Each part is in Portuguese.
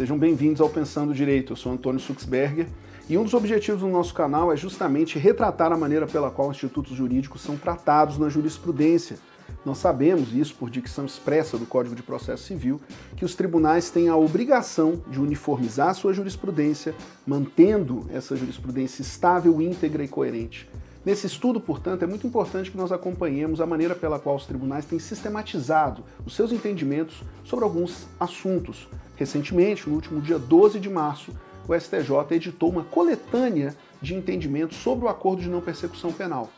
sejam bem-vindos ao Pensando Direito. Eu sou Antônio Suxberger e um dos objetivos do nosso canal é justamente retratar a maneira pela qual institutos jurídicos são tratados na jurisprudência. Nós sabemos, isso por dicção expressa do Código de Processo Civil, que os tribunais têm a obrigação de uniformizar sua jurisprudência, mantendo essa jurisprudência estável, íntegra e coerente. Nesse estudo, portanto, é muito importante que nós acompanhemos a maneira pela qual os tribunais têm sistematizado os seus entendimentos sobre alguns assuntos. Recentemente, no último dia 12 de março, o STJ editou uma coletânea de entendimentos sobre o acordo de não persecução penal.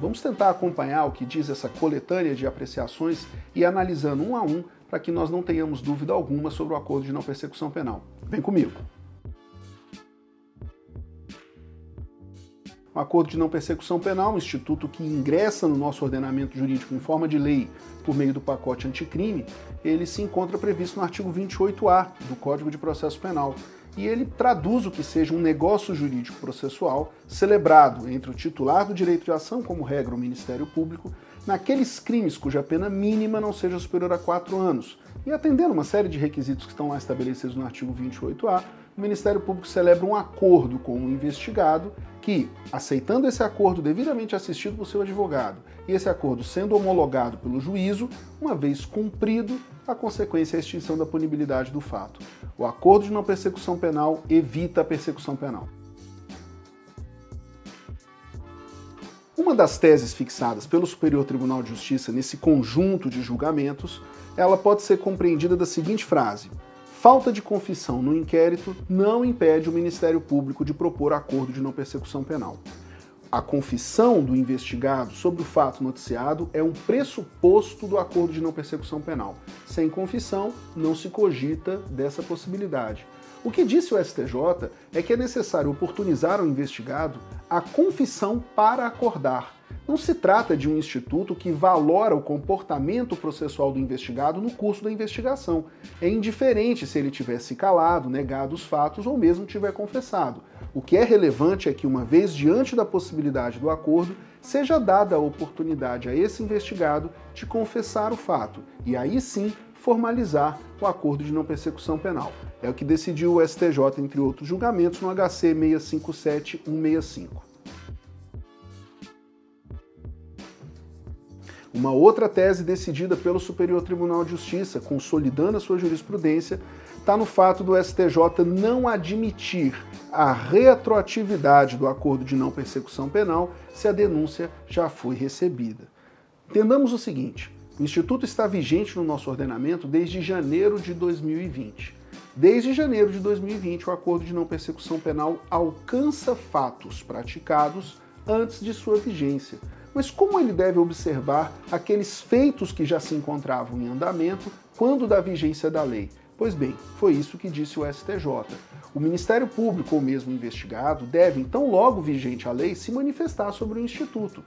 Vamos tentar acompanhar o que diz essa coletânea de apreciações e analisando um a um para que nós não tenhamos dúvida alguma sobre o acordo de não persecução penal. Vem comigo! O acordo de não persecução penal, um instituto que ingressa no nosso ordenamento jurídico em forma de lei por meio do pacote anticrime, ele se encontra previsto no artigo 28A do Código de Processo Penal. E ele traduz o que seja um negócio jurídico processual celebrado entre o titular do direito de ação, como regra o Ministério Público, naqueles crimes cuja pena mínima não seja superior a quatro anos. E atendendo uma série de requisitos que estão lá estabelecidos no artigo 28A, o Ministério Público celebra um acordo com o investigado que, aceitando esse acordo devidamente assistido por seu advogado e esse acordo sendo homologado pelo juízo, uma vez cumprido, a consequência é a extinção da punibilidade do fato. O acordo de não persecução penal evita a persecução penal. Uma das teses fixadas pelo Superior Tribunal de Justiça nesse conjunto de julgamentos, ela pode ser compreendida da seguinte frase: Falta de confissão no inquérito não impede o Ministério Público de propor acordo de não persecução penal. A confissão do investigado sobre o fato noticiado é um pressuposto do acordo de não persecução penal. Sem confissão, não se cogita dessa possibilidade. O que disse o STJ é que é necessário oportunizar ao investigado a confissão para acordar não se trata de um instituto que valora o comportamento processual do investigado no curso da investigação. É indiferente se ele tivesse calado, negado os fatos ou mesmo tiver confessado. O que é relevante é que, uma vez diante da possibilidade do acordo, seja dada a oportunidade a esse investigado de confessar o fato e aí sim formalizar o acordo de não persecução penal. É o que decidiu o STJ, entre outros julgamentos, no HC 657165. Uma outra tese decidida pelo Superior Tribunal de Justiça, consolidando a sua jurisprudência, está no fato do STJ não admitir a retroatividade do acordo de não persecução penal se a denúncia já foi recebida. Entendamos o seguinte: o Instituto está vigente no nosso ordenamento desde janeiro de 2020. Desde janeiro de 2020, o acordo de não persecução penal alcança fatos praticados antes de sua vigência mas como ele deve observar aqueles feitos que já se encontravam em andamento quando da vigência da lei? Pois bem, foi isso que disse o STJ. O Ministério Público ou mesmo investigado deve, então logo vigente a lei, se manifestar sobre o Instituto.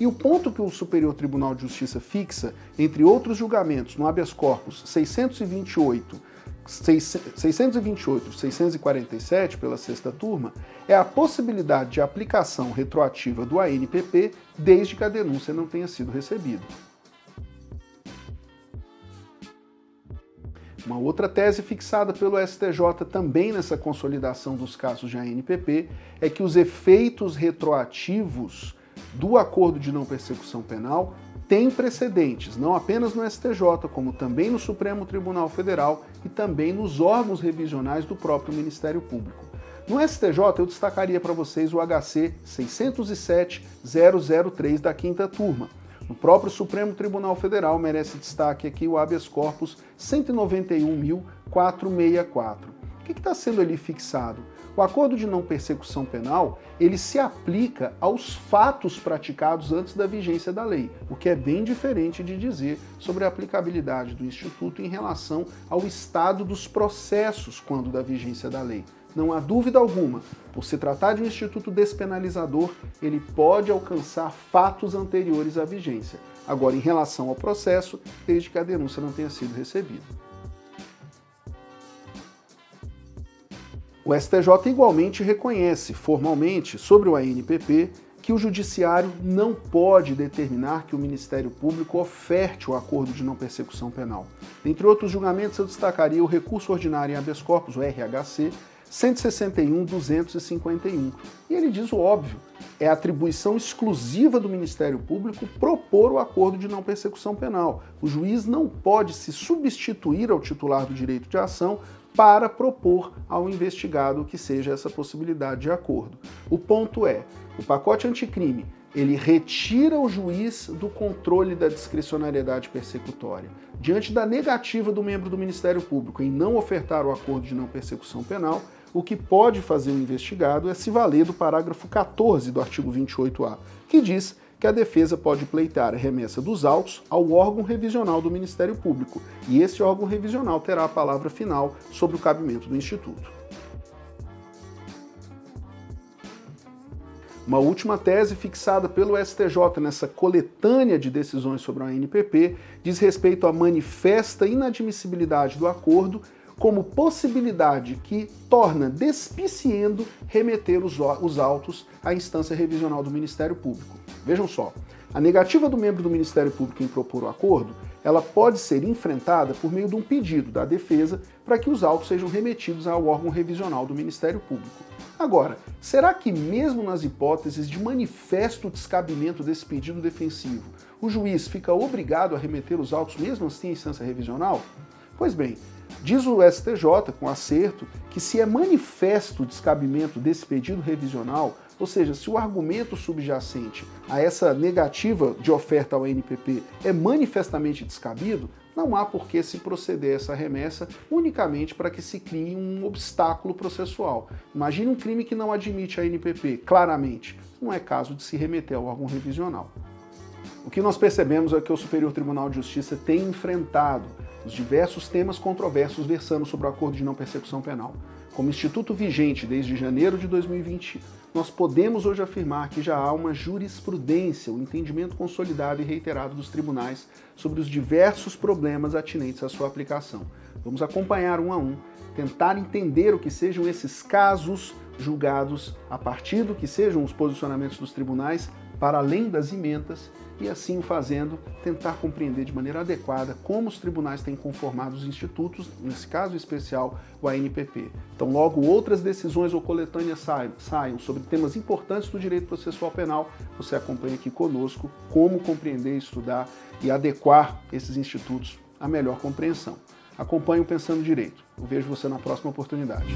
E o ponto que o Superior Tribunal de Justiça fixa, entre outros julgamentos, no habeas corpus 628 628 647 pela sexta turma é a possibilidade de aplicação retroativa do ANPP desde que a denúncia não tenha sido recebida. Uma outra tese fixada pelo STJ também nessa consolidação dos casos de ANPP é que os efeitos retroativos do acordo de não persecução penal tem precedentes, não apenas no STJ, como também no Supremo Tribunal Federal e também nos órgãos revisionais do próprio Ministério Público. No STJ, eu destacaria para vocês o HC 607-003 da quinta turma. No próprio Supremo Tribunal Federal merece destaque aqui o habeas corpus 191.464. O que está sendo ali fixado? O acordo de não persecução penal, ele se aplica aos fatos praticados antes da vigência da lei, o que é bem diferente de dizer sobre a aplicabilidade do instituto em relação ao estado dos processos quando da vigência da lei. Não há dúvida alguma, por se tratar de um instituto despenalizador, ele pode alcançar fatos anteriores à vigência. Agora, em relação ao processo, desde que a denúncia não tenha sido recebida. O STJ igualmente reconhece formalmente sobre o ANPP que o Judiciário não pode determinar que o Ministério Público oferte o acordo de não persecução penal. Entre outros julgamentos, eu destacaria o recurso ordinário em habeas corpus, o RHC, 161.251. E ele diz o óbvio: é atribuição exclusiva do Ministério Público propor o acordo de não persecução penal. O juiz não pode se substituir ao titular do direito de ação para propor ao investigado que seja essa possibilidade de acordo. O ponto é, o pacote anticrime, ele retira o juiz do controle da discricionariedade persecutória. Diante da negativa do membro do Ministério Público em não ofertar o acordo de não persecução penal, o que pode fazer o investigado é se valer do parágrafo 14 do artigo 28A, que diz que a defesa pode pleitear a remessa dos autos ao órgão revisional do Ministério Público, e esse órgão revisional terá a palavra final sobre o cabimento do Instituto. Uma última tese fixada pelo STJ nessa coletânea de decisões sobre a ANPP diz respeito à manifesta inadmissibilidade do acordo como possibilidade que torna despiciendo remeter os autos à instância revisional do Ministério Público. Vejam só, a negativa do membro do Ministério Público em propor o acordo, ela pode ser enfrentada por meio de um pedido da defesa para que os autos sejam remetidos ao órgão revisional do Ministério Público. Agora, será que mesmo nas hipóteses de manifesto descabimento desse pedido defensivo, o juiz fica obrigado a remeter os autos mesmo assim à instância revisional? Pois bem, Diz o STJ, com acerto, que se é manifesto o descabimento desse pedido revisional, ou seja, se o argumento subjacente a essa negativa de oferta ao NPP é manifestamente descabido, não há por que se proceder a essa remessa unicamente para que se crie um obstáculo processual. Imagine um crime que não admite a NPP, claramente. Não é caso de se remeter ao órgão revisional. O que nós percebemos é que o Superior Tribunal de Justiça tem enfrentado os diversos temas controversos versando sobre o acordo de não persecução penal. Como instituto vigente desde janeiro de 2020, nós podemos hoje afirmar que já há uma jurisprudência, um entendimento consolidado e reiterado dos tribunais sobre os diversos problemas atinentes à sua aplicação. Vamos acompanhar um a um, tentar entender o que sejam esses casos julgados a partir do que sejam os posicionamentos dos tribunais para além das emendas e assim fazendo tentar compreender de maneira adequada como os tribunais têm conformado os institutos, nesse caso especial o ANPP. Então, logo outras decisões ou coletâneas saiam sobre temas importantes do direito processual penal, você acompanha aqui conosco como compreender, estudar e adequar esses institutos à melhor compreensão. Acompanhe o Pensando Direito. Eu vejo você na próxima oportunidade.